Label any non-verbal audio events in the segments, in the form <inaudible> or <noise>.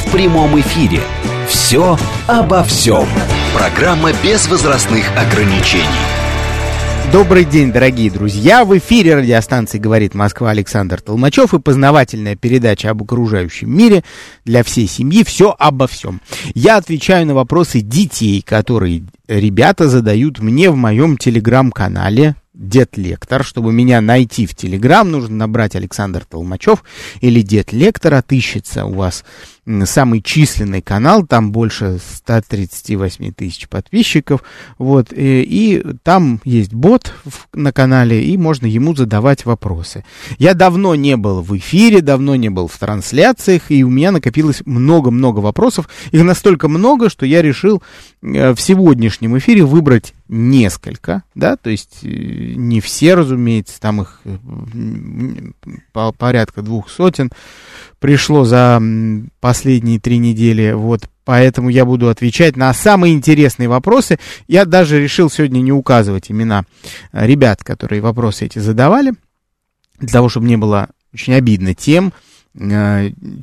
в прямом эфире. «Все обо всем». Программа без возрастных ограничений. Добрый день, дорогие друзья! В эфире радиостанции «Говорит Москва» Александр Толмачев и познавательная передача об окружающем мире для всей семьи «Все обо всем». Я отвечаю на вопросы детей, которые ребята задают мне в моем телеграм-канале Дед Лектор. Чтобы меня найти в Телеграм, нужно набрать Александр Толмачев или Дед Лектор. Отыщется у вас самый численный канал, там больше 138 тысяч подписчиков, вот, и, и там есть бот в, на канале, и можно ему задавать вопросы. Я давно не был в эфире, давно не был в трансляциях, и у меня накопилось много-много вопросов, их настолько много, что я решил э, в сегодняшнем эфире выбрать несколько, да, то есть э, не все, разумеется, там их э, по порядка двух сотен пришло за последние три недели, вот, поэтому я буду отвечать на самые интересные вопросы. Я даже решил сегодня не указывать имена э, ребят, которые вопросы эти задавали, для того, чтобы не было очень обидно тем,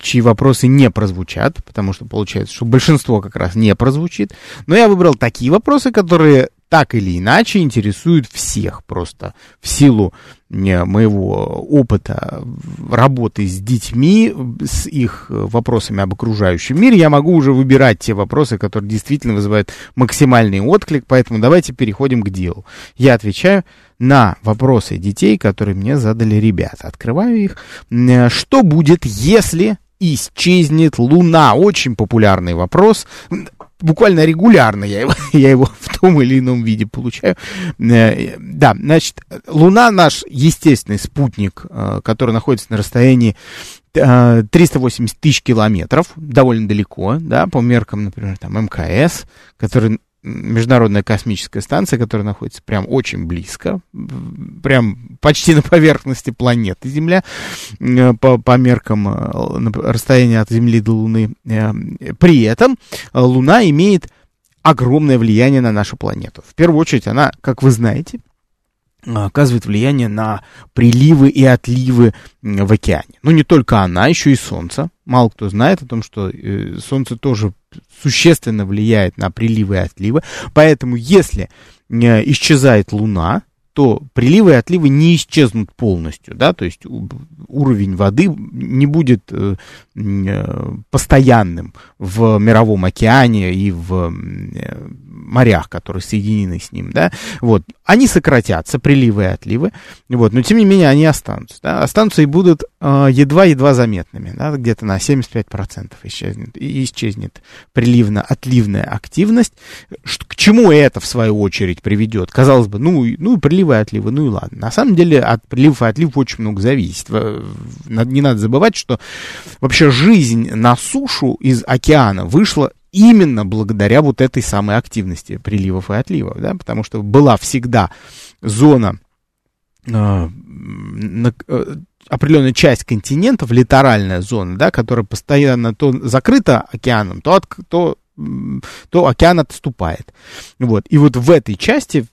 чьи вопросы не прозвучат, потому что получается, что большинство как раз не прозвучит. Но я выбрал такие вопросы, которые так или иначе интересует всех просто в силу э, моего опыта работы с детьми, с их вопросами об окружающем мире, я могу уже выбирать те вопросы, которые действительно вызывают максимальный отклик, поэтому давайте переходим к делу. Я отвечаю на вопросы детей, которые мне задали ребята. Открываю их. Э, что будет, если исчезнет Луна? Очень популярный вопрос буквально регулярно я его, <laughs> я его в том или ином виде получаю. Э, да, значит, Луна наш естественный спутник, э, который находится на расстоянии 380 э, тысяч километров, довольно далеко, да, по меркам, например, там МКС, который Международная космическая станция, которая находится прям очень близко, прям почти на поверхности планеты Земля, э, по, по меркам э, расстояния от Земли до Луны. Э, при этом Луна имеет огромное влияние на нашу планету. В первую очередь она, как вы знаете, оказывает влияние на приливы и отливы в океане. Ну, не только она, еще и Солнце. Мало кто знает о том, что Солнце тоже существенно влияет на приливы и отливы. Поэтому, если э, исчезает Луна, то приливы и отливы не исчезнут полностью, да, то есть уровень воды не будет э, э, постоянным в мировом океане и в э, морях, которые соединены с ним, да, вот, они сократятся, приливы и отливы, вот, но тем не менее они останутся, да, останутся и будут едва-едва заметными, да, где-то на 75% исчезнет, исчезнет приливно-отливная активность, к чему это, в свою очередь, приведет? Казалось бы, ну, ну, приливы и отливы, ну и ладно. На самом деле от приливов и отливов очень много зависит. Не надо забывать, что вообще жизнь на сушу из океана вышла именно благодаря вот этой самой активности приливов и отливов, да, потому что была всегда зона, э, на, э, определенная часть континентов, литоральная зона, да, которая постоянно то закрыта океаном, то, от, то, то океан отступает. Вот. И вот в этой части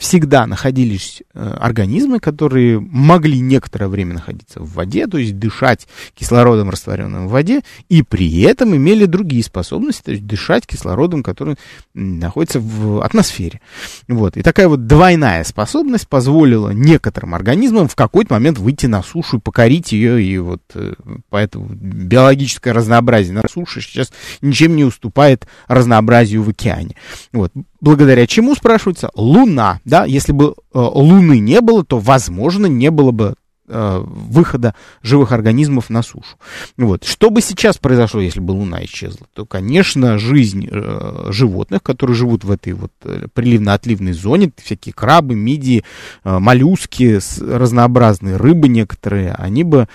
всегда находились э, организмы, которые могли некоторое время находиться в воде, то есть дышать кислородом, растворенным в воде, и при этом имели другие способности, то есть дышать кислородом, который находится в атмосфере. Вот. И такая вот двойная способность позволила некоторым организмам в какой-то момент выйти на сушу и покорить ее, и вот э, поэтому биологическое разнообразие на суше сейчас ничем не уступает разнообразию в океане. Вот. Благодаря чему, спрашивается, Луна, да, если бы э, Луны не было, то, возможно, не было бы выхода живых организмов на сушу. Вот. Что бы сейчас произошло, если бы Луна исчезла? То, конечно, жизнь э, животных, которые живут в этой вот э, приливно-отливной зоне, всякие крабы, мидии, э, моллюски, разнообразные рыбы некоторые, они бы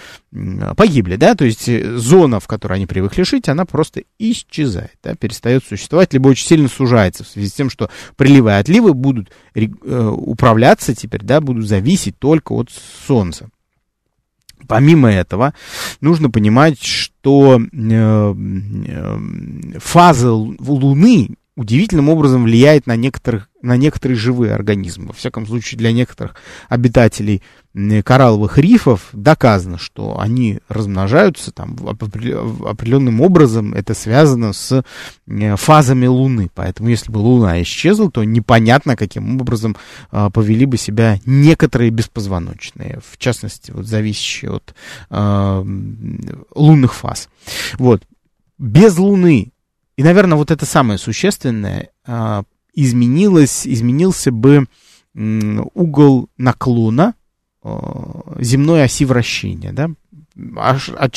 погибли, да, то есть э, зона, в которой они привыкли жить, она просто исчезает, да, перестает существовать, либо очень сильно сужается в связи с тем, что приливы и отливы будут э, управляться теперь, да, будут зависеть только от Солнца. Помимо этого, нужно понимать, что э, э, фаза Луны удивительным образом влияет на, некоторых, на некоторые живые организмы. Во всяком случае, для некоторых обитателей коралловых рифов доказано, что они размножаются там определенным образом. Это связано с э, фазами Луны. Поэтому, если бы Луна исчезла, то непонятно, каким образом а, повели бы себя некоторые беспозвоночные, в частности, вот, зависящие от а, лунных фаз. Вот. Без Луны и, наверное, вот это самое существенное, а, изменилось, изменился бы угол наклона а, земной оси вращения, да, а, а,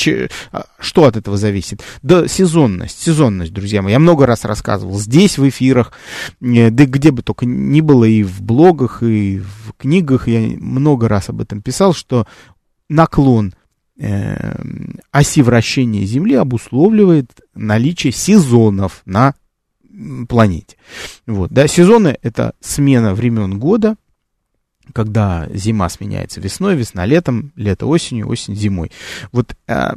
а, что от этого зависит? Да, сезонность, сезонность, друзья мои. Я много раз рассказывал здесь, в эфирах, э, да где бы только ни было, и в блогах, и в книгах, я много раз об этом писал, что наклон оси вращения Земли обусловливает наличие сезонов на планете. Вот, да, сезоны это смена времен года, когда зима сменяется весной, весна летом, лето осенью, осень зимой. Вот э,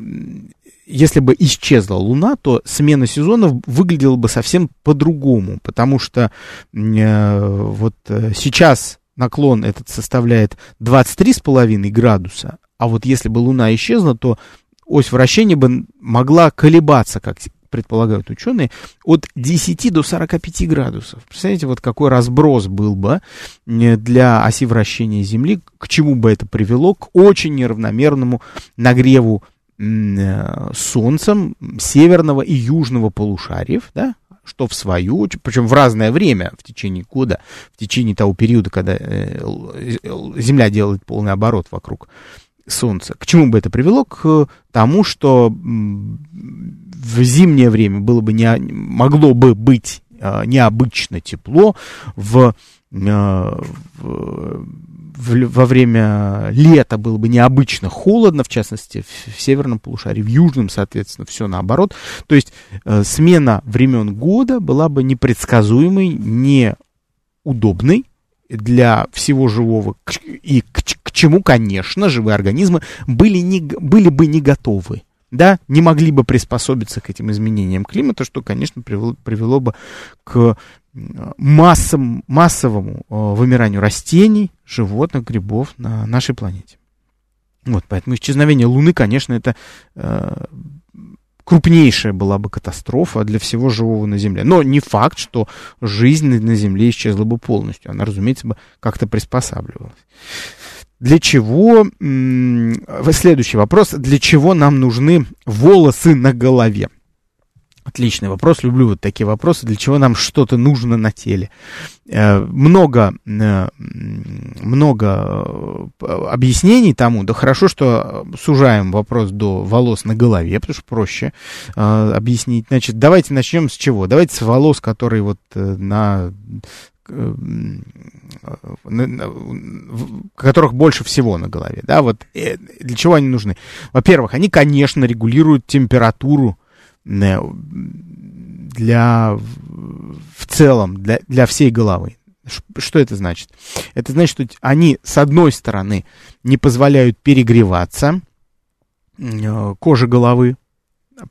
если бы исчезла Луна, то смена сезонов выглядела бы совсем по-другому, потому что э, вот э, сейчас наклон этот составляет 23,5 градуса, а вот если бы Луна исчезла, то ось вращения бы могла колебаться, как предполагают ученые, от 10 до 45 градусов. Представляете, вот какой разброс был бы э, для оси вращения Земли, к чему бы это привело? К очень неравномерному нагреву э, Солнцем северного и южного полушариев, да, что в свою причем в разное время в течение года, в течение того периода, когда э, Земля делает полный оборот вокруг Солнца. К чему бы это привело? К тому, что в зимнее время было бы не, могло бы быть а, необычно тепло, в, а, в, в, во время лета было бы необычно холодно, в частности, в, в северном полушарии, в южном, соответственно, все наоборот. То есть э, смена времен года была бы непредсказуемой, неудобной для всего живого и к, чему, конечно, живые организмы были, не, были бы не готовы. Да, не могли бы приспособиться к этим изменениям климата, что, конечно, привело, привело бы к массам, массовому э, вымиранию растений, животных, грибов на нашей планете. Вот, поэтому исчезновение Луны, конечно, это э, крупнейшая была бы катастрофа для всего живого на Земле. Но не факт, что жизнь на Земле исчезла бы полностью. Она, разумеется, бы как-то приспосабливалась. Для чего, следующий вопрос, для чего нам нужны волосы на голове? Отличный вопрос, люблю вот такие вопросы, для чего нам что-то нужно на теле. Э, много, э, много э, объяснений тому, да хорошо, что сужаем вопрос до волос на голове, потому что проще объяснить. Значит, давайте начнем с чего? Давайте с волос, которые вот на которых больше всего на голове, да, вот для чего они нужны? Во-первых, они, конечно, регулируют температуру для в целом, для, для всей головы. Что это значит? Это значит, что они, с одной стороны, не позволяют перегреваться э, кожи головы,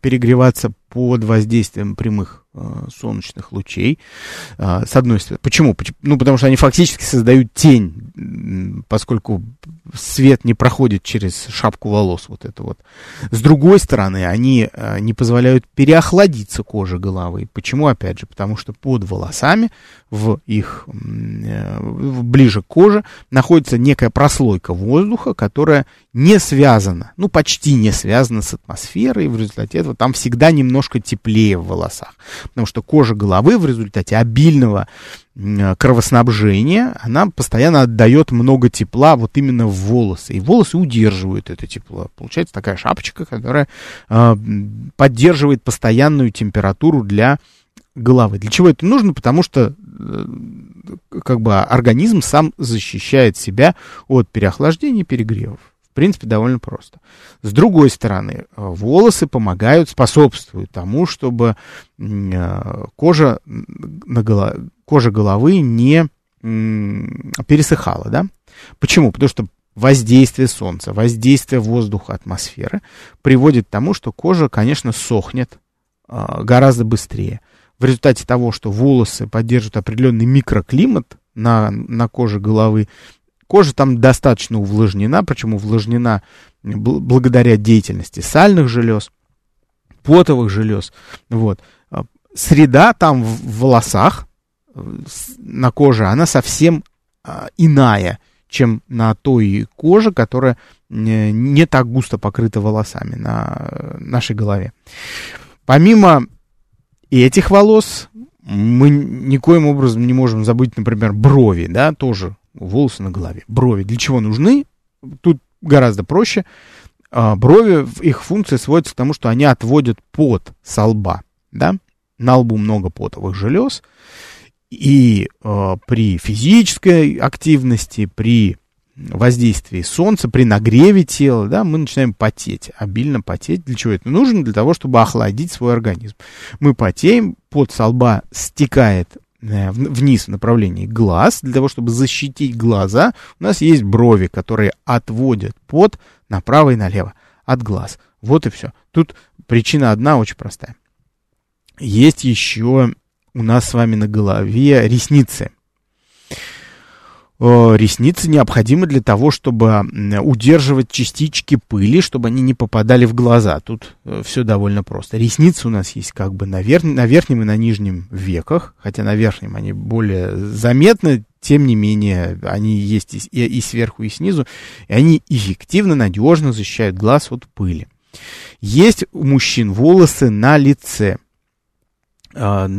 перегреваться под воздействием прямых э, солнечных лучей. Э, с одной стороны. Почему? Ну, потому что они фактически создают тень, поскольку свет не проходит через шапку волос вот это вот. С другой стороны, они э, не позволяют переохладиться коже головы. Почему? Опять же, потому что под волосами, в их э, ближе к коже, находится некая прослойка воздуха, которая не связана, ну, почти не связана с атмосферой, в результате этого там всегда немножко теплее в волосах. Потому что кожа головы в результате обильного кровоснабжения, она постоянно отдает много тепла вот именно в волосы, и волосы удерживают это тепло. Получается такая шапочка, которая э, поддерживает постоянную температуру для головы. Для чего это нужно? Потому что э, как бы организм сам защищает себя от переохлаждения и перегревов. В принципе, довольно просто. С другой стороны, э, волосы помогают, способствуют тому, чтобы э, кожа, на голо... кожа головы не пересыхала. Да? Почему? Потому что воздействие солнца, воздействие воздуха, атмосферы приводит к тому, что кожа, конечно, сохнет гораздо быстрее в результате того, что волосы поддерживают определенный микроклимат на, на коже головы, кожа там достаточно увлажнена, причем увлажнена благодаря деятельности сальных желез, потовых желез. Вот. А, среда там в волосах, на коже, она совсем а, иная, чем на той коже, которая не, не так густо покрыта волосами на нашей голове. Помимо этих волос мы никоим образом не можем забыть, например, брови, да, тоже волосы на голове. Брови для чего нужны? Тут гораздо проще. А, брови, их функция сводится к тому, что они отводят пот со лба, да. На лбу много потовых желез, и э, при физической активности, при воздействии солнца, при нагреве тела, да, мы начинаем потеть, обильно потеть. Для чего это нужно? Для того, чтобы охладить свой организм. Мы потеем, пот со лба стекает вниз в направлении глаз, для того, чтобы защитить глаза, у нас есть брови, которые отводят пот направо и налево от глаз. Вот и все. Тут причина одна очень простая. Есть еще у нас с вами на голове ресницы. Э, ресницы необходимы для того, чтобы удерживать частички пыли, чтобы они не попадали в глаза. Тут э, все довольно просто. Ресницы у нас есть как бы на, вер... на верхнем и на нижнем веках, хотя на верхнем они более заметны, тем не менее, они есть и, и сверху, и снизу, и они эффективно, надежно защищают глаз от пыли. Есть у мужчин волосы на лице а,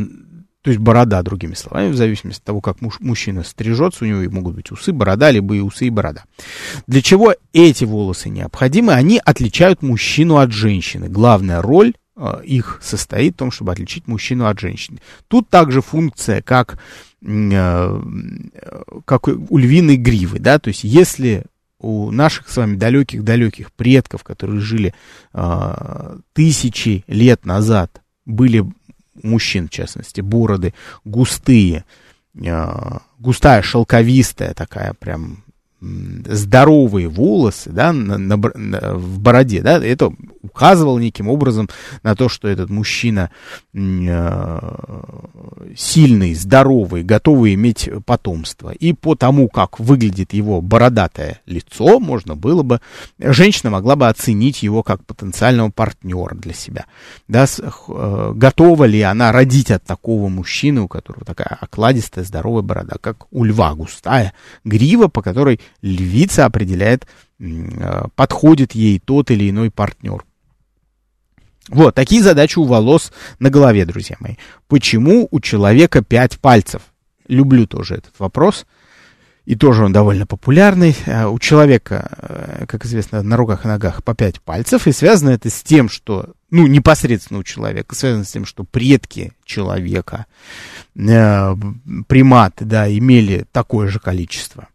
то есть борода, другими словами, в зависимости от того, как муж, мужчина стрижется, у него могут быть усы, борода, либо и усы, и борода. Для чего эти волосы необходимы? Они отличают мужчину от женщины. Главная роль э, их состоит в том, чтобы отличить мужчину от женщины. Тут также функция, как, э, как у львиной гривы, да, то есть если у наших с вами далеких-далеких предков, которые жили э, тысячи лет назад, были мужчин, в частности, бороды густые, э, густая шелковистая такая прям здоровые волосы, да, на, на, в бороде, да, это указывало неким образом на то, что этот мужчина э, сильный, здоровый, готовый иметь потомство. И по тому, как выглядит его бородатое лицо, можно было бы, женщина могла бы оценить его как потенциального партнера для себя. Да, с, э, готова ли она родить от такого мужчины, у которого такая окладистая, здоровая борода, как у льва густая грива, по которой львица определяет, э, подходит ей тот или иной партнер. Вот, такие задачи у волос на голове, друзья мои. Почему у человека пять пальцев? Люблю тоже этот вопрос. И тоже он довольно популярный. Э, у человека, э, как известно, на руках и ногах по пять пальцев. И связано это с тем, что, ну, непосредственно у человека, связано с тем, что предки человека, приматы, да, имели такое же количество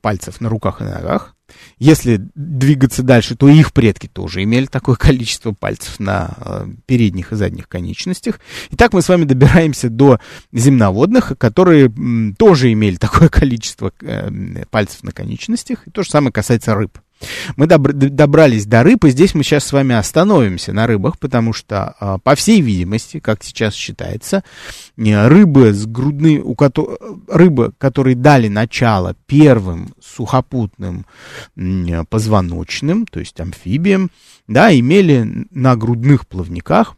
пальцев на руках и ногах. Если двигаться дальше, то их предки тоже имели такое <laughs> количество пальцев на э, передних и задних конечностях. Итак, мы с вами добираемся до земноводных, которые тоже имели <laughs> такое количество э, пальцев на конечностях. И то же самое касается рыб. Мы добрались до рыб, и здесь мы сейчас с вами остановимся на рыбах, потому что, а, по всей видимости, как сейчас считается, рыбы, с грудны, у ко- рыбы, которые дали начало первым сухопутным позвоночным, то есть амфибиям, да, имели на грудных плавниках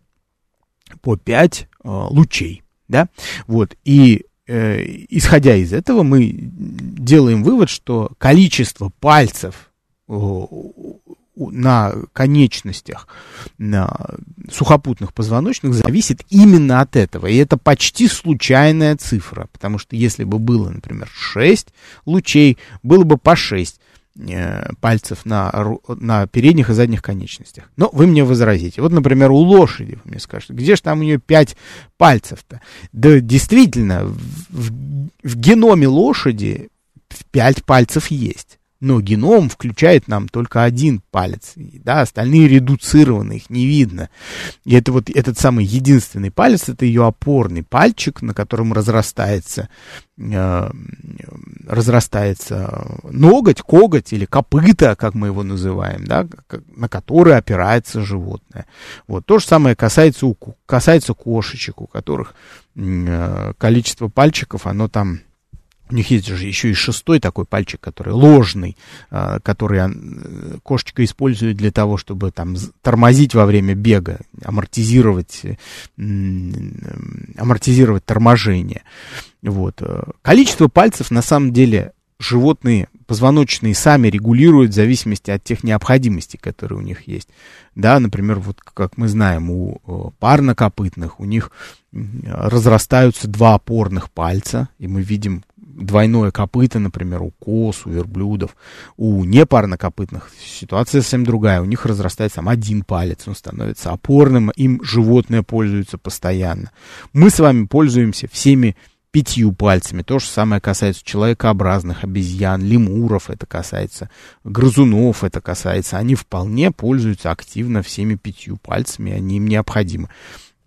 по 5 а, лучей, да, вот, и э, исходя из этого мы делаем вывод, что количество пальцев на конечностях на сухопутных позвоночных зависит именно от этого. И это почти случайная цифра, потому что если бы было, например, 6 лучей, было бы по 6 э, пальцев на, на передних и задних конечностях. Но вы мне возразите. Вот, например, у лошади, вы мне скажете, где же там у нее пять пальцев-то? Да, действительно, в, в, в геноме лошади пять пальцев есть но геном включает нам только один палец, да, остальные редуцированы, их не видно. И это вот этот самый единственный палец, это ее опорный пальчик, на котором разрастается, э, разрастается ноготь, коготь или копыта, как мы его называем, да, на который опирается животное. Вот то же самое касается, у, касается кошечек, у которых э, количество пальчиков, оно там у них есть же еще и шестой такой пальчик, который ложный, а, который э, кошечка использует для того, чтобы там тормозить во время бега, амортизировать, амортизировать торможение. Вот. Э, количество пальцев на самом деле животные позвоночные сами регулируют в зависимости от тех необходимостей, которые у них есть. Да, например, вот как мы знаем, у парнокопытных у них разрастаются два опорных пальца, и мы видим двойное копыто, например, у коз, у верблюдов. У непарнокопытных ситуация совсем другая. У них разрастается сам один палец, он становится опорным, им животное пользуется постоянно. Мы с вами пользуемся всеми пятью пальцами. То же самое касается человекообразных обезьян, лемуров, это касается грызунов, это касается. Они вполне пользуются активно всеми пятью пальцами, они им необходимы.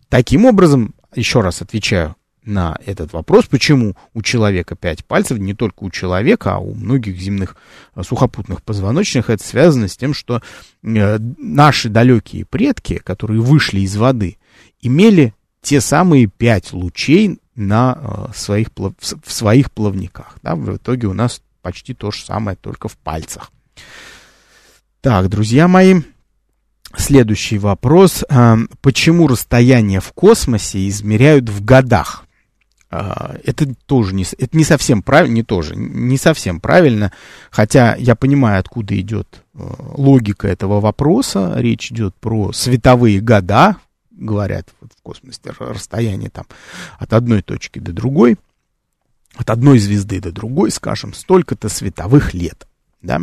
Таким образом, еще раз отвечаю, на этот вопрос, почему у человека пять пальцев, не только у человека, а у многих земных э, сухопутных позвоночных, это связано с тем, что э, наши далекие предки, которые вышли из воды, имели те самые пять лучей на э, своих, в своих плавниках. Да? В итоге у нас почти то же самое, только в пальцах. Так, друзья мои, следующий вопрос. Почему расстояние в космосе измеряют в годах? А, это тоже не, это не совсем правильно, не тоже, не совсем правильно, хотя я понимаю, откуда идет э, логика этого вопроса. Речь идет про световые года, говорят в космосе, расстояние там от одной точки до другой, от одной звезды до другой, скажем, столько-то световых лет, да.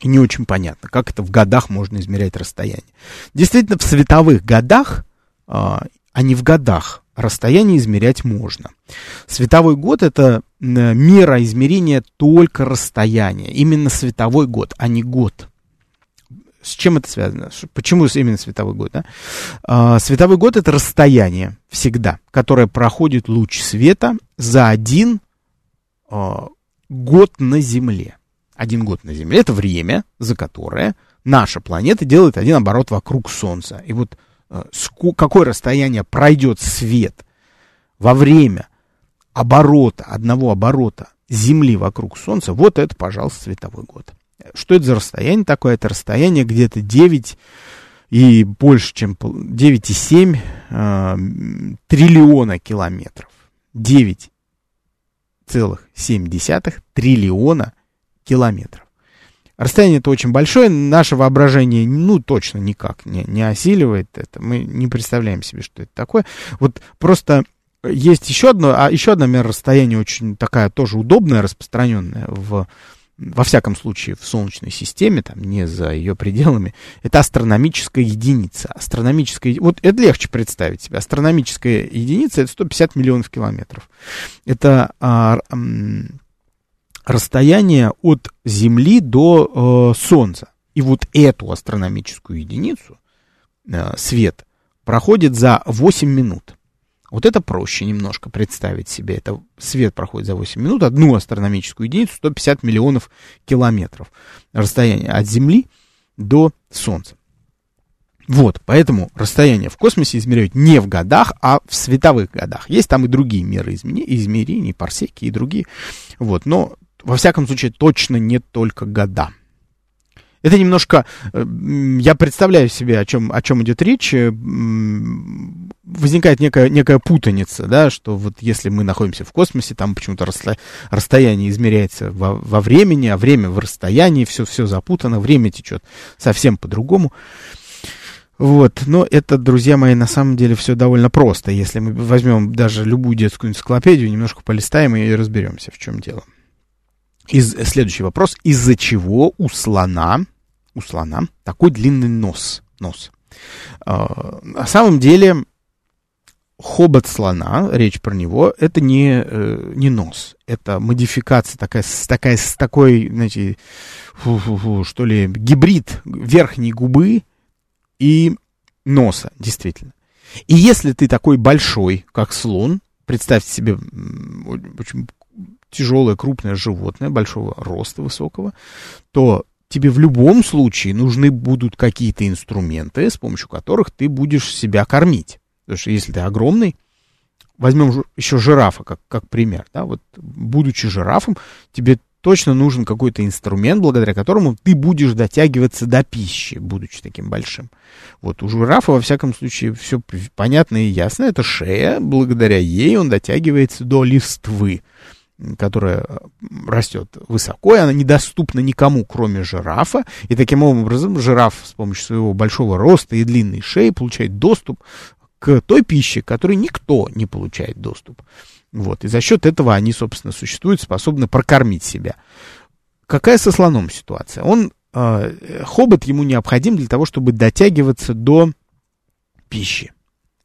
И не очень понятно, как это в годах можно измерять расстояние. Действительно, в световых годах, а, а не в годах, расстояние измерять можно. Световой год это мера измерения только расстояния. Именно световой год, а не год. С чем это связано? Почему именно световой год? Да? А, световой год это расстояние всегда, которое проходит луч света за один а, год на Земле. Один год на Земле это время, за которое наша планета делает один оборот вокруг Солнца. И вот Э, какое расстояние пройдет свет во время оборота, одного оборота Земли вокруг Солнца, вот это, пожалуйста, световой год. Что это за расстояние такое? Это расстояние где-то 9 и больше, чем 9,7 э, триллиона километров. 9,7 триллиона километров. Расстояние это очень большое, наше воображение, ну, точно никак не, не осиливает это. Мы не представляем себе, что это такое. Вот просто есть еще одно, а еще одна мера расстояния очень такая тоже удобная, распространенная в, во всяком случае в Солнечной системе, там не за ее пределами, это астрономическая единица. Астрономическая, вот это легче представить себе. Астрономическая единица это 150 миллионов километров. Это а, расстояние от Земли до э, Солнца. И вот эту астрономическую единицу, э, свет, проходит за 8 минут. Вот это проще немножко представить себе. Это свет проходит за 8 минут, одну астрономическую единицу, 150 миллионов километров расстояние от Земли до Солнца. Вот, поэтому расстояние в космосе измеряют не в годах, а в световых годах. Есть там и другие меры измерений, парсеки и другие. Вот, но во всяком случае, точно не только года. Это немножко, э, я представляю себе, о чем, о чем идет речь. Э, возникает некая, некая путаница, да, что вот если мы находимся в космосе, там почему-то расстоя, расстояние измеряется во, во времени, а время в расстоянии, все, все запутано, время течет совсем по-другому. Вот, но это, друзья мои, на самом деле все довольно просто. Если мы возьмем даже любую детскую энциклопедию, немножко полистаем и разберемся, в чем дело. Из, следующий вопрос. Из-за чего у слона, у слона такой длинный нос? нос? А, на самом деле, хобот слона, речь про него, это не, э, не нос. Это модификация такая, такая, с такой, знаете, фу -фу -фу, что ли, гибрид верхней губы и носа, действительно. И если ты такой большой, как слон, представьте себе очень тяжелое, крупное животное, большого роста, высокого, то тебе в любом случае нужны будут какие-то инструменты, с помощью которых ты будешь себя кормить. Потому что если ты огромный, возьмем еще жирафа как, как пример, да, вот будучи жирафом, тебе точно нужен какой-то инструмент, благодаря которому ты будешь дотягиваться до пищи, будучи таким большим. Вот у жирафа, во всяком случае, все понятно и ясно. Это шея, благодаря ей он дотягивается до листвы, которая растет высоко, и она недоступна никому, кроме жирафа. И таким образом жираф с помощью своего большого роста и длинной шеи получает доступ к той пище, которой никто не получает доступ. Вот, и за счет этого они, собственно, существуют, способны прокормить себя. Какая со слоном ситуация? Он, э, хобот ему необходим для того, чтобы дотягиваться до пищи,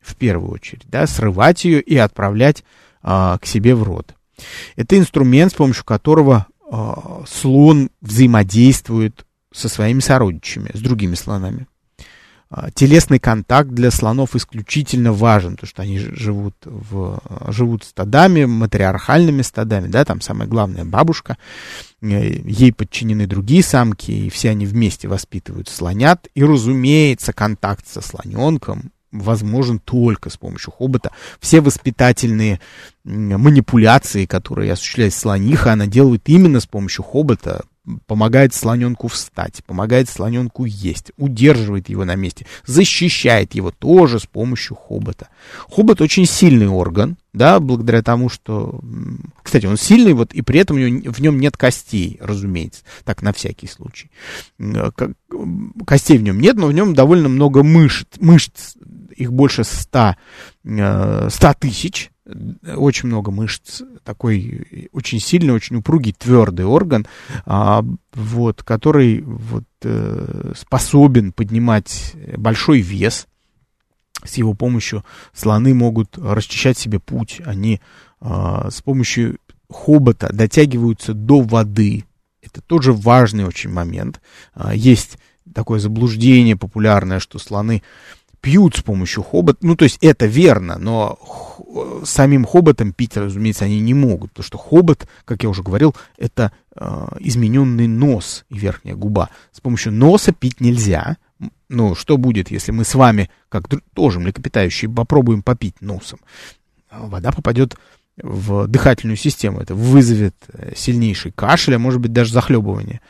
в первую очередь, да, срывать ее и отправлять э, к себе в рот. Это инструмент, с помощью которого э, слон взаимодействует со своими сородичами, с другими слонами. А, телесный контакт для слонов исключительно важен, потому что они живут, в, живут стадами, матриархальными стадами, да, там самая главная бабушка, э, ей подчинены другие самки, и все они вместе воспитывают слонят, и, разумеется, контакт со слоненком возможен только с помощью хобота. Все воспитательные манипуляции, которые осуществляет слониха, она делает именно с помощью хобота, помогает слоненку встать, помогает слоненку есть, удерживает его на месте, защищает его тоже с помощью хобота. Хобот очень сильный орган, да, благодаря тому, что... Кстати, он сильный, вот, и при этом в нем нет костей, разумеется, так, на всякий случай. Костей в нем нет, но в нем довольно много мышц, мышц их больше 100, 100 э, тысяч, очень много мышц, такой очень сильный, очень упругий, твердый орган, а, вот, который вот, э, способен поднимать большой вес. С его помощью слоны могут расчищать себе путь, они а, с помощью хобота дотягиваются до воды. Это тоже важный очень момент. А, есть такое заблуждение популярное, что слоны пьют с помощью хобота. Ну, то есть это верно, но самим хоботом пить, разумеется, они не могут, потому что хобот, как я уже говорил, это э, измененный нос и верхняя губа. С помощью носа пить нельзя. Ну, что будет, если мы с вами, как тоже млекопитающие, попробуем попить носом? Вода попадет в дыхательную систему. Это вызовет э, сильнейший кашель, а может быть даже захлебывание.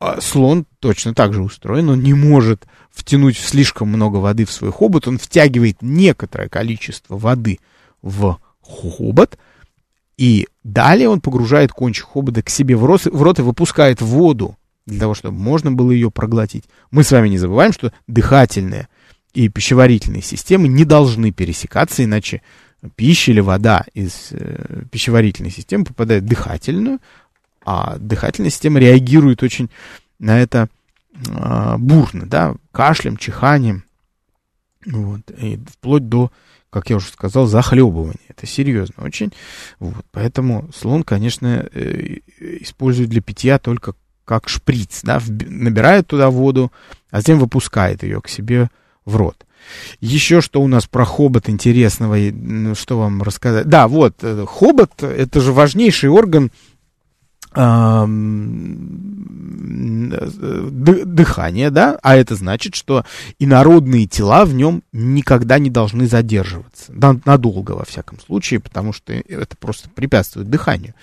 А слон точно так же устроен, он не может втянуть слишком много воды в свой хобот, он втягивает некоторое количество воды в хобот, и далее он погружает кончик хобота к себе в рот, в рот и выпускает воду для того, чтобы можно было ее проглотить. Мы с вами не забываем, что дыхательные и пищеварительные системы не должны пересекаться, иначе пища или вода из э, пищеварительной системы попадает в дыхательную, а дыхательная система реагирует очень на это э, бурно, да, кашлем, чиханием, вот, и вплоть до, как я уже сказал, захлебывания. Это серьезно очень. Вот, поэтому слон, конечно, э, использует для питья только как шприц, да, набирает туда воду, а затем выпускает ее к себе в рот. Еще что у нас про хобот интересного, ну, что вам рассказать? Да, вот, э, хобот, это же важнейший орган дыхание, да, а это значит, что инородные тела в нем никогда не должны задерживаться, надолго во всяком случае, потому что это просто препятствует дыханию.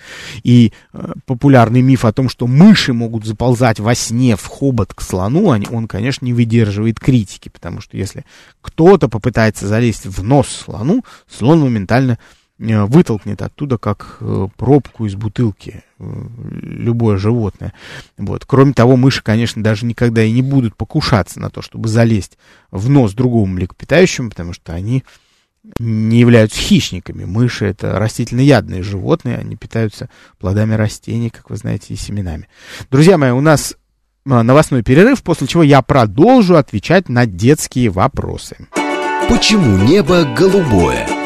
И э, популярный миф о том, что мыши могут заползать во сне в хобот к слону, он, конечно, не выдерживает критики, потому что если кто-то попытается залезть в нос слону, слон моментально вытолкнет оттуда, как э, пробку из бутылки, э, любое животное. Вот. Кроме того, мыши, конечно, даже никогда и не будут покушаться на то, чтобы залезть в нос другому млекопитающему, потому что они не являются хищниками. Мыши это растительноядные животные, они питаются плодами растений, как вы знаете, и семенами. Друзья мои, у нас новостной перерыв, после чего я продолжу отвечать на детские вопросы. Почему небо голубое?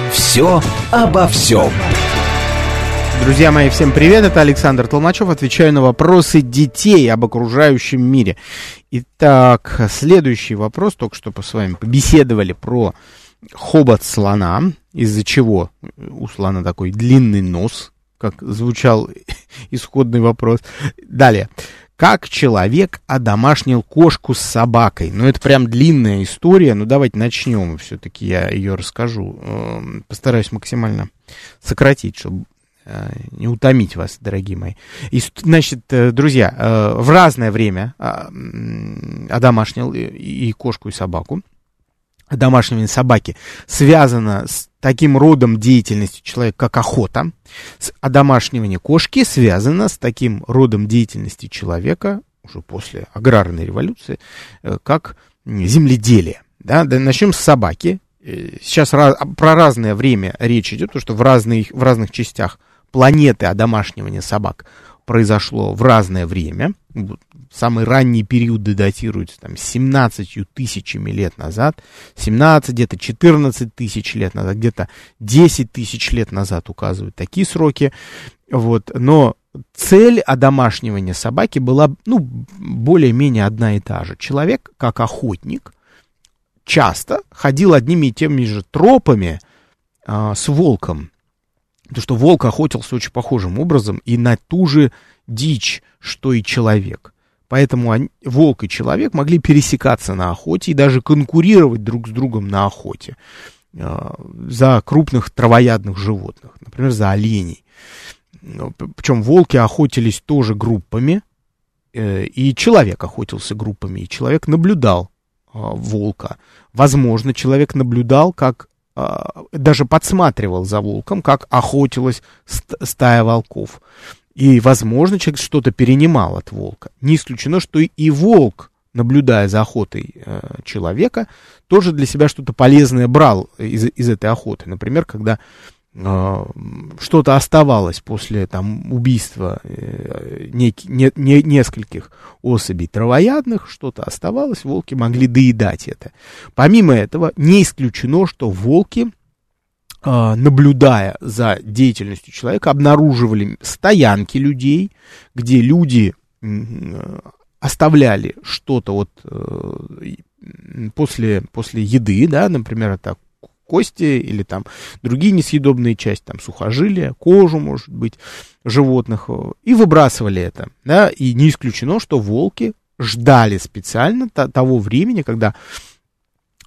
«Все обо всем». Друзья мои, всем привет, это Александр Толмачев, отвечаю на вопросы детей об окружающем мире. Итак, следующий вопрос, только что с вами побеседовали про хобот слона, из-за чего у слона такой длинный нос, как звучал <laughs> исходный вопрос. Далее. Как человек одомашнил кошку с собакой? Ну, это прям длинная история, но давайте начнем, все-таки я ее расскажу. Эм, постараюсь максимально сократить, чтобы Э, не утомить вас, дорогие мои. И, значит, э, друзья, э, в разное время одомашнил и кошку, и собаку. Домашние собаки связано с таким родом деятельности человека, как охота. Одомашнивание кошки связано с таким родом деятельности человека, уже после аграрной революции, как земледелие. Да? Да, начнем с собаки. Сейчас раз, про разное время речь идет, потому что в, разных в разных частях планеты одомашнивания собак произошло в разное время. Самые ранние периоды датируются там 17 тысячами лет назад, 17, где-то 14 тысяч лет назад, где-то 10 тысяч лет назад указывают такие сроки. Вот, но цель одомашнивания собаки была, ну, более-менее одна и та же. Человек, как охотник, часто ходил одними и теми же тропами а, с волком Потому что волк охотился очень похожим образом и на ту же дичь, что и человек. Поэтому они, волк и человек могли пересекаться на охоте и даже конкурировать друг с другом на охоте э, за крупных травоядных животных, например, за оленей. Причем волки охотились тоже группами, э, и человек охотился группами, и человек наблюдал э, волка. Возможно, человек наблюдал, как даже подсматривал за волком, как охотилась стая волков. И, возможно, человек что-то перенимал от волка. Не исключено, что и волк, наблюдая за охотой э, человека, тоже для себя что-то полезное брал из, из этой охоты. Например, когда что-то оставалось после там, убийства э, не, не, не, нескольких особей травоядных, что-то оставалось, волки могли доедать это. Помимо этого, не исключено, что волки, э, наблюдая за деятельностью человека, обнаруживали стоянки людей, где люди э, оставляли что-то вот э, после, после еды, да, например, это кости или там другие несъедобные части, там сухожилия, кожу, может быть, животных, э, и выбрасывали это, да, и не исключено, что волки ждали специально того времени, когда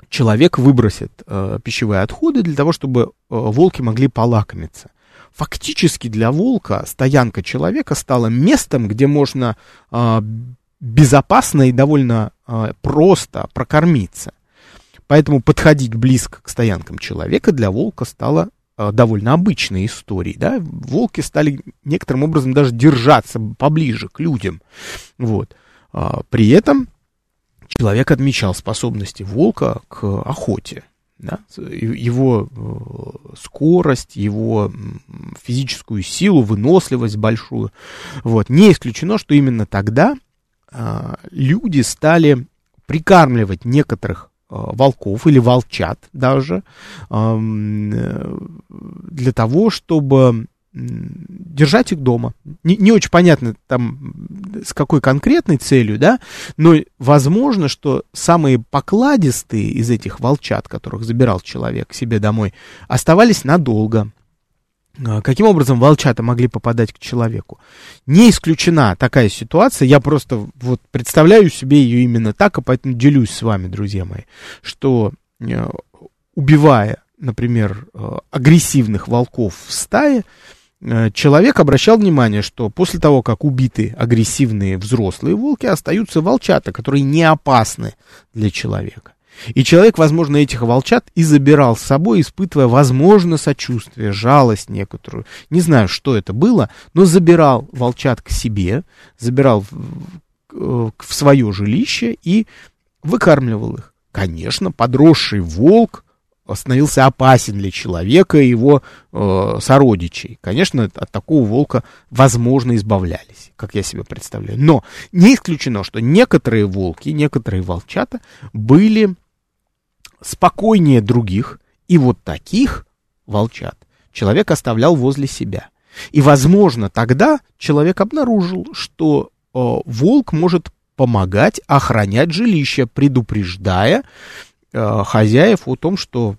человек выбросит э, пищевые отходы для того, чтобы э, волки могли полакомиться. Фактически для волка стоянка человека стала местом, где можно э, безопасно и довольно э, просто прокормиться. Поэтому подходить близко к стоянкам человека для волка стало э, довольно обычной историей. Да? Волки стали некоторым образом даже держаться поближе к людям. Вот. А, при этом человек отмечал способности волка к охоте. Да? Его э, скорость, его физическую силу, выносливость большую. Вот. Не исключено, что именно тогда а, люди стали прикармливать некоторых волков или волчат даже э, для того, чтобы держать их дома. Не, не очень понятно там с какой конкретной целью, да, но возможно, что самые покладистые из этих волчат, которых забирал человек себе домой, оставались надолго. А, каким образом волчата могли попадать к человеку? Не исключена такая ситуация, я просто вот представляю себе ее именно так, и поэтому делюсь с вами, друзья мои, что э, убивая например, э, агрессивных волков в стае, э, человек обращал внимание, что после того, как убиты агрессивные взрослые волки, остаются волчата, которые не опасны для человека. И человек, возможно, этих волчат и забирал с собой, испытывая, возможно, сочувствие, жалость некоторую. Не знаю, что это было, но забирал волчат к себе, забирал в, в, свое жилище и выкармливал их. Конечно, подросший волк становился опасен для человека и его э, сородичей. Конечно, от такого волка, возможно, избавлялись, как я себе представляю. Но не исключено, что некоторые волки, некоторые волчата были спокойнее других, и вот таких волчат человек оставлял возле себя. И, возможно, тогда человек обнаружил, что э, волк может помогать охранять жилище, предупреждая э, хозяев о том, что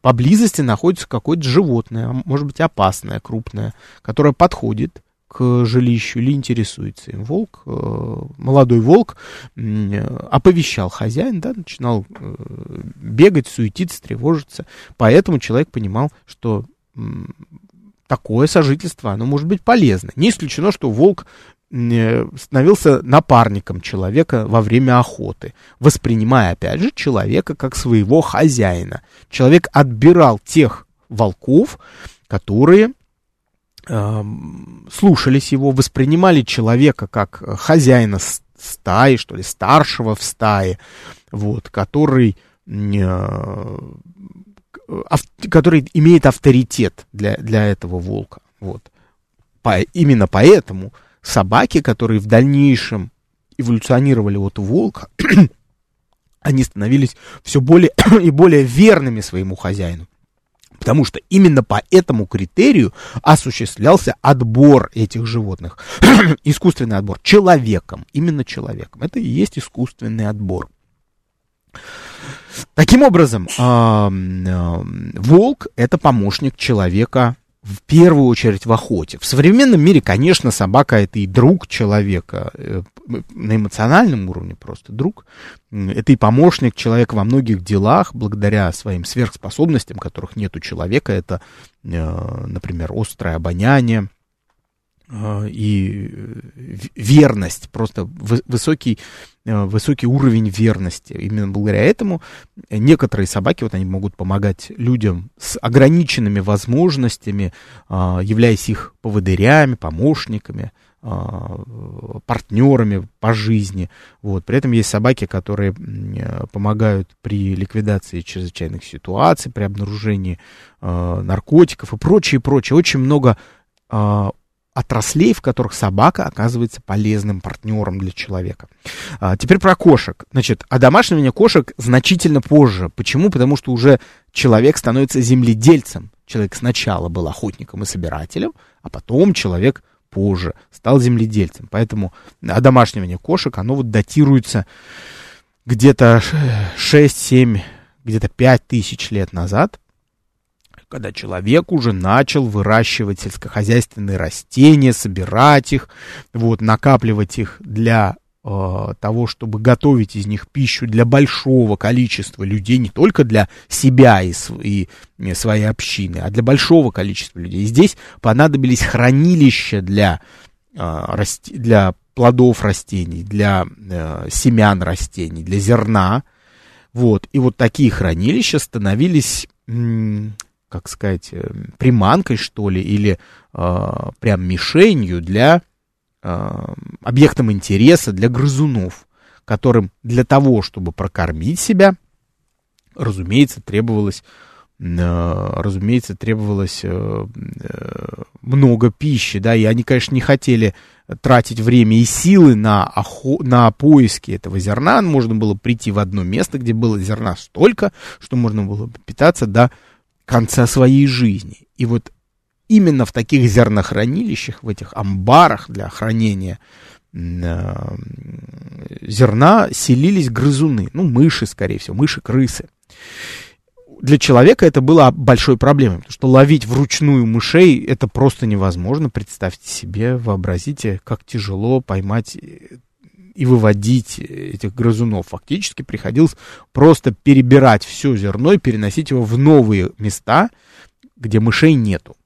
поблизости находится какое-то животное, а может быть опасное, крупное, которое подходит жилищу или интересуется им. Волк, э, молодой волк оповещал хозяин, да, начинал э, бегать, суетиться, тревожиться. Поэтому человек понимал, что такое сожительство, оно может быть полезно. Не исключено, что волк становился напарником человека во время охоты, воспринимая, опять же, человека как своего хозяина. Человек отбирал тех волков, которые э, слушались его, воспринимали человека как хозяина стаи, что ли, старшего в стае, вот, который, э, который имеет авторитет для, для этого волка. Вот. По, именно поэтому собаки, которые в дальнейшем эволюционировали от волка, <clears throat> они становились все более <clears throat> и более верными своему хозяину. Потому что именно по этому критерию осуществлялся отбор этих животных. <clears throat> искусственный отбор. Человеком. Именно человеком. Это и есть искусственный отбор. Таким образом, волк это помощник человека в первую очередь в охоте. В современном мире, конечно, собака это и друг человека, э, на эмоциональном уровне просто друг. Это и помощник человека во многих делах, благодаря своим сверхспособностям, которых нет у человека. Это, э, например, острое обоняние, и верность, просто высокий, высокий уровень верности. Именно благодаря этому некоторые собаки, вот они могут помогать людям с ограниченными возможностями, являясь их поводырями, помощниками, партнерами по жизни. Вот. При этом есть собаки, которые помогают при ликвидации чрезвычайных ситуаций, при обнаружении э, наркотиков и прочее, прочее. Очень много э, отраслей, в которых собака оказывается полезным партнером для человека. А, теперь про кошек. Значит, одомашнивание кошек значительно позже. Почему? Потому что уже человек становится земледельцем. Человек сначала был охотником и собирателем, а потом человек позже стал земледельцем. Поэтому одомашнивание кошек, оно вот датируется где-то 6-7, где-то 5 тысяч лет назад когда человек уже начал выращивать сельскохозяйственные растения, собирать их, вот, накапливать их для э, того, чтобы готовить из них пищу для большого количества людей, не только для себя и, и, и своей общины, а для большого количества людей. И здесь понадобились хранилища для, э, для плодов растений, для э, семян растений, для зерна. Вот. И вот такие хранилища становились как сказать, э, приманкой, что ли, или э, прям мишенью для э, объектом интереса для грызунов, которым для того, чтобы прокормить себя, разумеется, требовалось э, разумеется, требовалось э, много пищи, да, и они, конечно, не хотели тратить время и силы на, охо... на поиски этого зерна. Можно было прийти в одно место, где было зерна столько, что можно было питаться до конца своей жизни. И вот именно в таких зернохранилищах, в этих амбарах для хранения э, зерна селились грызуны, ну, мыши, скорее всего, мыши-крысы. Для человека это было большой проблемой, потому что ловить вручную мышей это просто невозможно. Представьте себе, вообразите, как тяжело поймать и выводить этих грызунов. Фактически приходилось просто перебирать все зерно и переносить его в новые места, где мышей нету.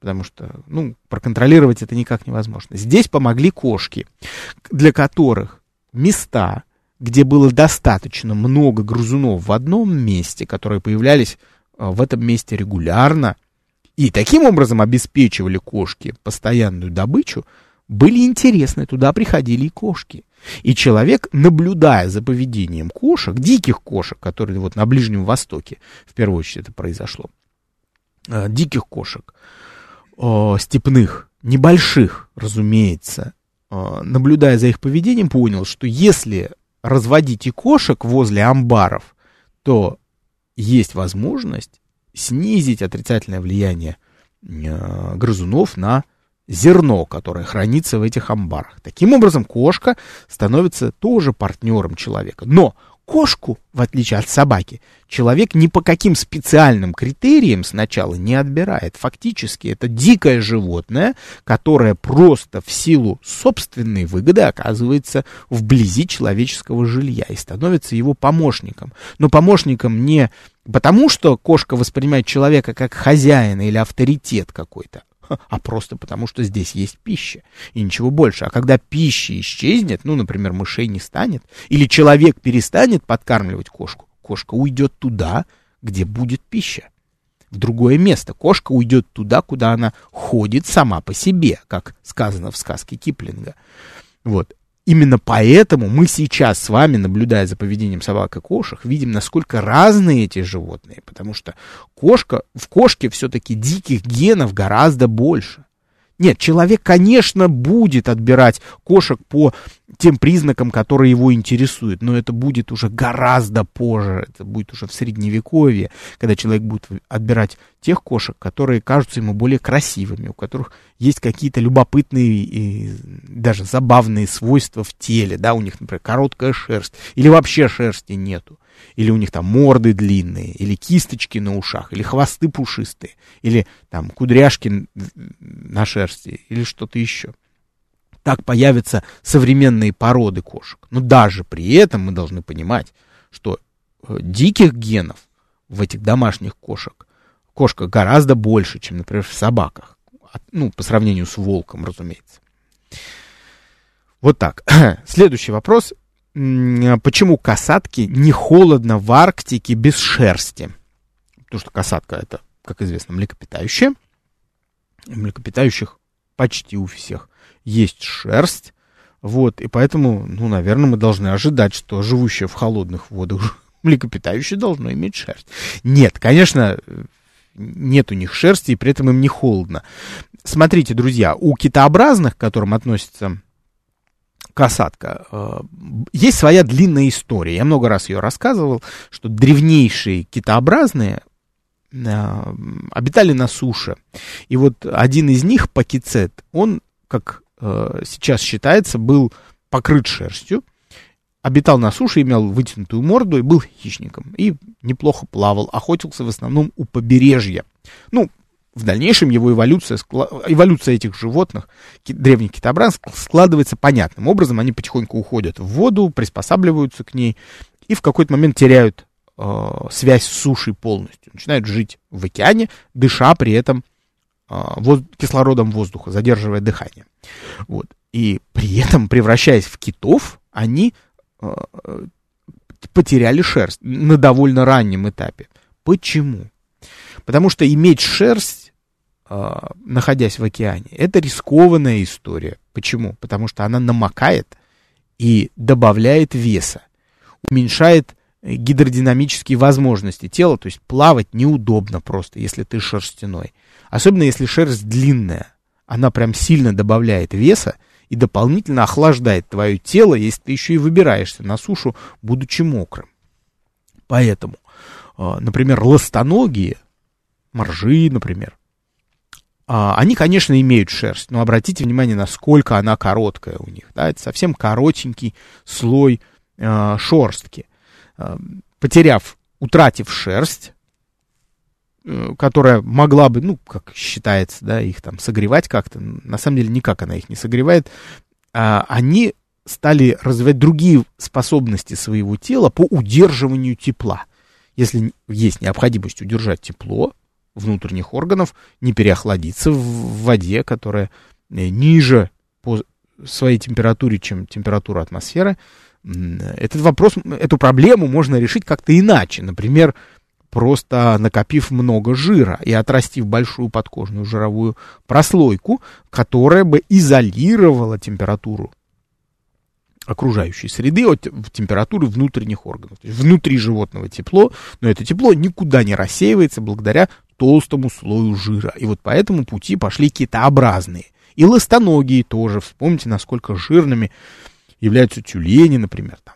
Потому что, ну, проконтролировать это никак невозможно. Здесь помогли кошки, для которых места, где было достаточно много грызунов в одном месте, которые появлялись а, в этом месте регулярно, и таким образом обеспечивали кошки постоянную добычу, были интересны, туда приходили и кошки. И человек, наблюдая за поведением кошек, диких кошек, которые вот на Ближнем Востоке, в первую очередь это произошло, э, диких кошек, э, степных, небольших, разумеется, э, наблюдая за их поведением, понял, что если разводить и кошек возле амбаров, то есть возможность снизить отрицательное влияние грызунов на зерно, которое хранится в этих амбарах. Таким образом, кошка становится тоже партнером человека. Но кошку, в отличие от собаки, человек ни по каким специальным критериям сначала не отбирает. Фактически это дикое животное, которое просто в силу собственной выгоды оказывается вблизи человеческого жилья и становится его помощником. Но помощником не потому, что кошка воспринимает человека как хозяина или авторитет какой-то, <laughs> а просто потому, что здесь есть пища, и ничего больше. А когда пища исчезнет, ну, например, мышей не станет, или человек перестанет подкармливать кошку, кошка уйдет туда, где будет пища, в другое место. Кошка уйдет туда, куда она ходит сама по себе, как сказано в сказке Киплинга. Вот. Именно поэтому мы сейчас с вами, наблюдая за поведением собак и кошек, видим, насколько разные эти животные. Потому что кошка, в кошке все-таки диких генов гораздо больше. Нет, человек, конечно, будет отбирать кошек по тем признакам, которые его интересуют, но это будет уже гораздо позже, это будет уже в средневековье, когда человек будет отбирать тех кошек, которые кажутся ему более красивыми, у которых есть какие-то любопытные и даже забавные свойства в теле, да, у них, например, короткая шерсть, или вообще шерсти нету или у них там морды длинные, или кисточки на ушах, или хвосты пушистые, или там кудряшки на шерсти, или что-то еще. Так появятся современные породы кошек. Но даже при этом мы должны понимать, что э, диких генов в этих домашних кошек кошка гораздо больше, чем, например, в собаках. Ну, по сравнению с волком, разумеется. Вот так. <clears throat> Следующий вопрос. Почему касатки не холодно в Арктике без шерсти? Потому что касатка это, как известно, млекопитающее. Млекопитающих почти у всех есть шерсть. Вот, и поэтому, ну, наверное, мы должны ожидать, что живущее в холодных водах <laughs> млекопитающее должно иметь шерсть. Нет, конечно, нет у них шерсти, и при этом им не холодно. Смотрите, друзья, у китообразных, к которым относится касатка. Э, есть своя длинная история. Я много раз ее рассказывал, что древнейшие китообразные э, обитали на суше. И вот один из них, пакицет, он, как э, сейчас считается, был покрыт шерстью, обитал на суше, имел вытянутую морду и был хищником. И неплохо плавал, охотился в основном у побережья. Ну, в дальнейшем его эволюция, эволюция этих животных, древних китообразных, складывается понятным образом. Они потихоньку уходят в воду, приспосабливаются к ней и в какой-то момент теряют э, связь с сушей полностью. Начинают жить в океане, дыша при этом э, воз, кислородом воздуха, задерживая дыхание. Вот. И при этом, превращаясь в китов, они э, потеряли шерсть на довольно раннем этапе. Почему? Потому что иметь шерсть а, находясь в океане. Это рискованная история. Почему? Потому что она намокает и добавляет веса, уменьшает э, гидродинамические возможности тела, то есть плавать неудобно просто, если ты шерстяной. Особенно если шерсть длинная, она прям сильно добавляет веса и дополнительно охлаждает твое тело, если ты еще и выбираешься на сушу, будучи мокрым. Поэтому, а, например, ластоногие, моржи, например, а, они, конечно, имеют шерсть, но обратите внимание, насколько она короткая у них. Да? Это совсем коротенький слой э, шерстки. Потеряв, утратив шерсть, которая могла бы, ну, как считается, да, их там согревать как-то, на самом деле никак она их не согревает, э, они стали развивать другие способности своего тела по удерживанию тепла. Если есть необходимость удержать тепло внутренних органов, не переохладиться в воде, которая э, ниже по своей температуре, чем температура атмосферы, этот вопрос, эту проблему можно решить как-то иначе. Например, просто накопив много жира и отрастив большую подкожную жировую прослойку, которая бы изолировала температуру окружающей среды от температуры внутренних органов. То есть внутри животного тепло, но это тепло никуда не рассеивается благодаря толстому слою жира. И вот по этому пути пошли китообразные. И ластоногие тоже. Вспомните, насколько жирными являются тюлени, например. Там,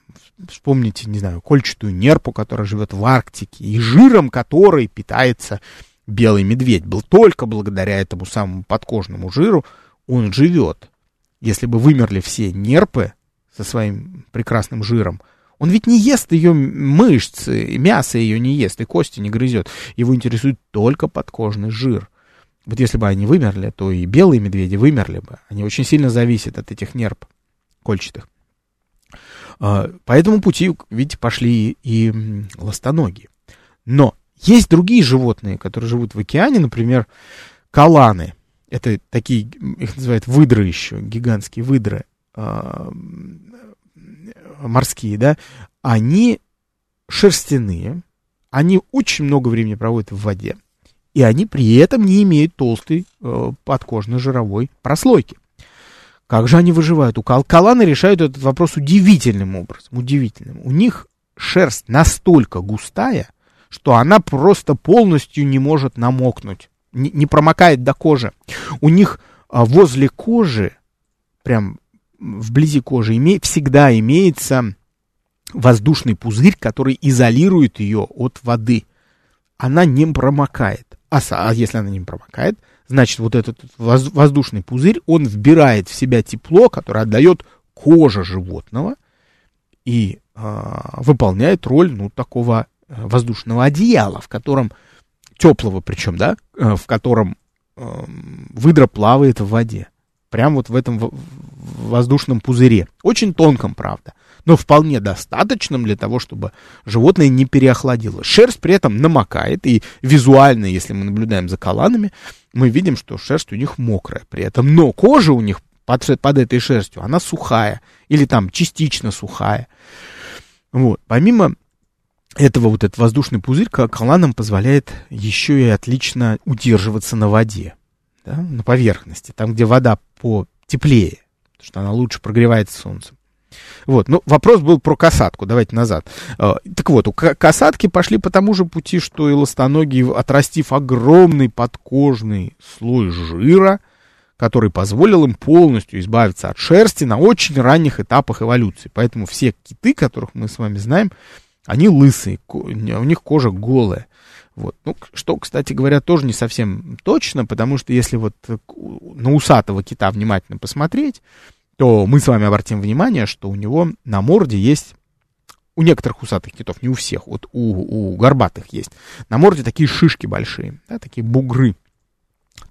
вспомните, не знаю, кольчатую нерпу, которая живет в Арктике, и жиром которой питается белый медведь. Был только благодаря этому самому подкожному жиру он живет. Если бы вымерли все нерпы со своим прекрасным жиром, он ведь не ест ее мышцы, мясо ее не ест, и кости не грызет. Его интересует только подкожный жир. Вот если бы они вымерли, то и белые медведи вымерли бы. Они очень сильно зависят от этих нерп кольчатых. А, по этому пути, видите, пошли и ластоногие. Но есть другие животные, которые живут в океане, например, каланы. Это такие, их называют выдры еще, гигантские выдры э, морские, да. Они шерстяные, они очень много времени проводят в воде, и они при этом не имеют толстой э, подкожной жировой прослойки. Как же они выживают? У калкаланы решают этот вопрос удивительным образом. Удивительным. У них шерсть настолько густая, что она просто полностью не может намокнуть. Не, не промокает до кожи. У них а, возле кожи, прям вблизи кожи, име, всегда имеется воздушный пузырь, который изолирует ее от воды. Она не промокает. А, а если она не промокает, значит, вот этот воздушный пузырь, он вбирает в себя тепло, которое отдает кожа животного и э, выполняет роль, ну, такого э, воздушного одеяла, в котором, теплого причем, да, э, в котором э, выдра плавает в воде. Прямо вот в этом воздушном пузыре. Очень тонком, правда но вполне достаточным для того, чтобы животное не переохладило. Шерсть при этом намокает, и визуально, если мы наблюдаем за каланами, мы видим, что шерсть у них мокрая при этом, но кожа у них под, под этой шерстью, она сухая, или там частично сухая. Вот. Помимо этого вот этот воздушный пузырь каланам позволяет еще и отлично удерживаться на воде, да, на поверхности, там, где вода потеплее, потому что она лучше прогревается солнцем. Вот, ну, вопрос был про касатку, давайте назад. А, так вот, у касатки пошли по тому же пути, что и ластоногие, отрастив огромный подкожный слой жира, который позволил им полностью избавиться от шерсти на очень ранних этапах эволюции. Поэтому все киты, которых мы с вами знаем, они лысые, у них кожа голая. Вот. Ну, что, кстати говоря, тоже не совсем точно, потому что если вот на усатого кита внимательно посмотреть, то мы с вами обратим внимание, что у него на морде есть, у некоторых усатых китов, не у всех, вот у, у горбатых есть, на морде такие шишки большие, да, такие бугры.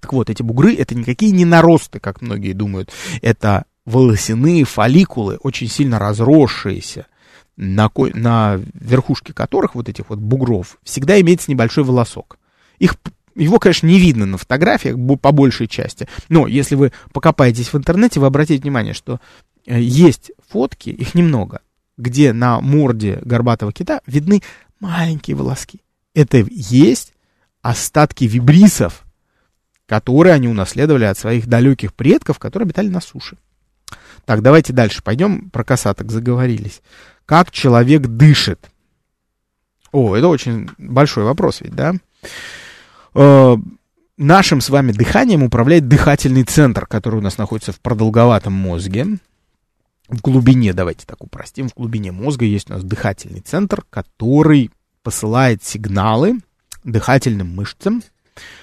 Так вот, эти бугры это никакие не наросты, как многие думают, это волосяные фолликулы, очень сильно разросшиеся, на, на верхушке которых, вот этих вот бугров, всегда имеется небольшой волосок. Их его, конечно, не видно на фотографиях по большей части, но если вы покопаетесь в интернете, вы обратите внимание, что э, есть фотки, их немного, где на морде горбатого кита видны маленькие волоски. Это есть остатки вибрисов, которые они унаследовали от своих далеких предков, которые обитали на суше. Так, давайте дальше пойдем. Про касаток заговорились. Как человек дышит? О, это очень большой вопрос ведь, да? Э, нашим с вами дыханием управляет дыхательный центр, который у нас находится в продолговатом мозге. В глубине, давайте так упростим, в глубине мозга есть у нас дыхательный центр, который посылает сигналы дыхательным мышцам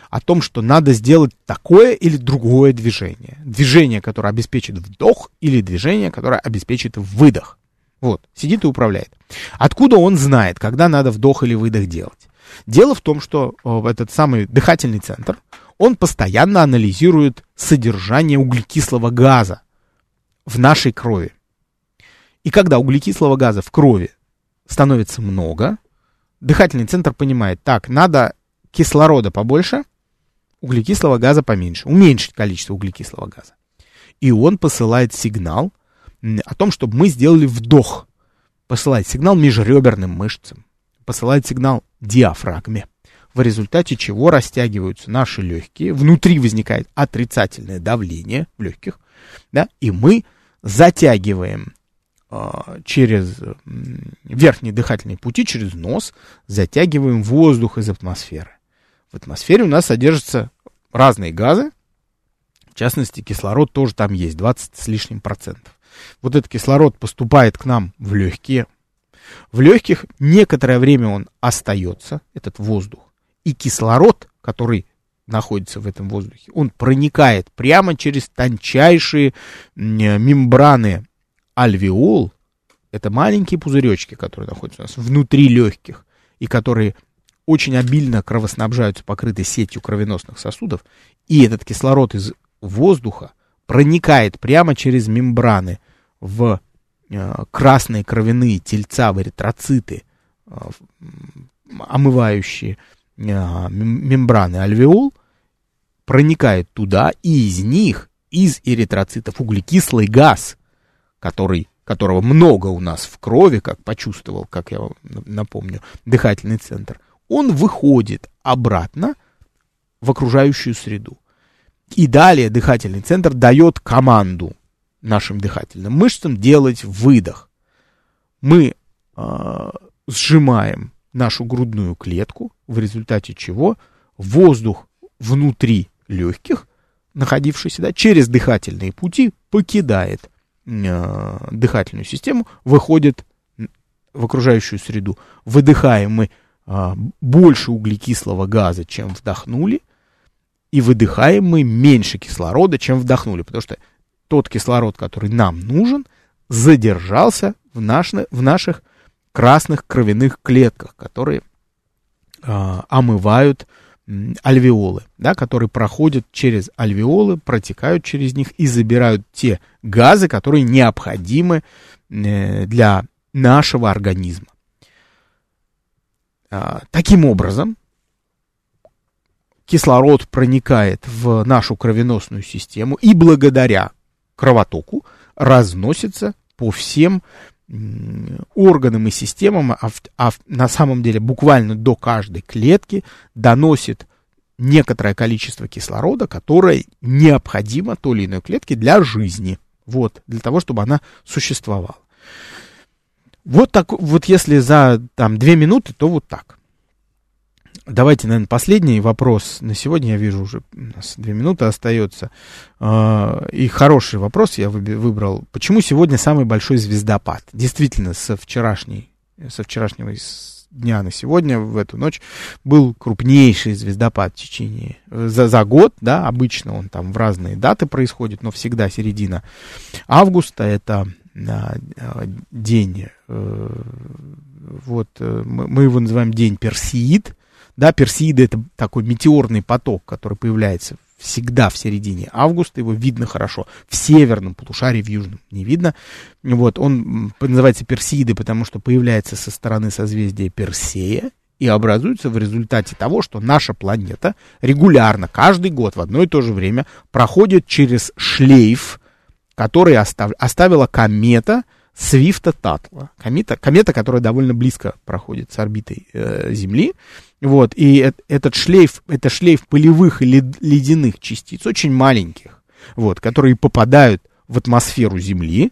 о том, что надо сделать такое или другое движение. Движение, которое обеспечит вдох, или движение, которое обеспечит выдох. Вот, сидит и управляет. Откуда он знает, когда надо вдох или выдох делать? Дело в том, что этот самый дыхательный центр, он постоянно анализирует содержание углекислого газа в нашей крови. И когда углекислого газа в крови становится много, дыхательный центр понимает, так, надо кислорода побольше, углекислого газа поменьше, уменьшить количество углекислого газа. И он посылает сигнал о том, чтобы мы сделали вдох. Посылает сигнал межреберным мышцам, посылает сигнал диафрагме, в результате чего растягиваются наши легкие, внутри возникает отрицательное давление в легких, да, и мы затягиваем э, через верхние дыхательные пути, через нос, затягиваем воздух из атмосферы. В атмосфере у нас содержатся разные газы, в частности, кислород тоже там есть, 20 с лишним процентов. Вот этот кислород поступает к нам в легкие. В легких некоторое время он остается, этот воздух. И кислород, который находится в этом воздухе, он проникает прямо через тончайшие мембраны альвеол. Это маленькие пузыречки, которые находятся у нас внутри легких и которые очень обильно кровоснабжаются, покрыты сетью кровеносных сосудов. И этот кислород из воздуха проникает прямо через мембраны в э, красные кровяные тельца, в эритроциты, э, омывающие э, мембраны альвеол, проникает туда, и из них, из эритроцитов, углекислый газ, который, которого много у нас в крови, как почувствовал, как я вам напомню, дыхательный центр, он выходит обратно в окружающую среду. И далее дыхательный центр дает команду нашим дыхательным мышцам делать выдох. Мы э, сжимаем нашу грудную клетку, в результате чего воздух внутри легких, находившийся да, через дыхательные пути, покидает э, дыхательную систему, выходит в окружающую среду. Выдыхаем мы э, больше углекислого газа, чем вдохнули, и выдыхаем мы меньше кислорода, чем вдохнули, потому что тот кислород, который нам нужен, задержался в, наш, в наших красных кровяных клетках, которые э, омывают альвеолы, да, которые проходят через альвеолы, протекают через них и забирают те газы, которые необходимы э, для нашего организма. А, таким образом, кислород проникает в нашу кровеносную систему и благодаря кровотоку разносится по всем органам и системам, а, в, а в, на самом деле буквально до каждой клетки доносит некоторое количество кислорода, которое необходимо той или иной клетке для жизни. Вот, для того, чтобы она существовала. Вот так, вот если за там две минуты, то вот так. Давайте, наверное, последний вопрос на сегодня. Я вижу, уже у нас две минуты остается. А, и хороший вопрос я выбрал. Почему сегодня самый большой звездопад? Действительно, со вчерашней, со вчерашнего дня на сегодня, в эту ночь, был крупнейший звездопад в течение за, за год, да, обычно он там в разные даты происходит, но всегда середина августа, это а, день, э, вот, э, мы его называем день Персеид, да, Персеиды это такой метеорный поток, который появляется всегда в середине августа, его видно хорошо. В северном полушарии, в южном не видно. Вот, он называется Персеиды, потому что появляется со стороны созвездия Персея и образуется в результате того, что наша планета регулярно, каждый год в одно и то же время проходит через шлейф, который остав, оставила комета Свифта Татла. Комета, комета, которая довольно близко проходит с орбитой э, Земли. Вот, и этот шлейф, это шлейф полевых и ледяных частиц, очень маленьких, вот, которые попадают в атмосферу Земли,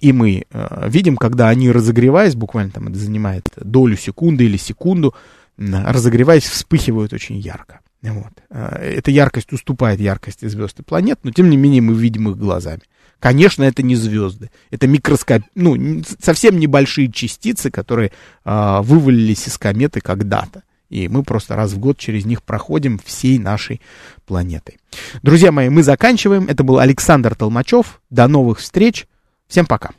и мы э, видим, когда они разогреваясь, буквально там это занимает долю секунды или секунду, разогреваясь, вспыхивают очень ярко. Вот. Э, эта яркость уступает яркости звезд и планет, но тем не менее мы видим их глазами. Конечно, это не звезды, это микроскоп, ну, совсем небольшие частицы, которые э, вывалились из кометы когда-то. И мы просто раз в год через них проходим всей нашей планетой. Друзья мои, мы заканчиваем. Это был Александр Толмачев. До новых встреч. Всем пока.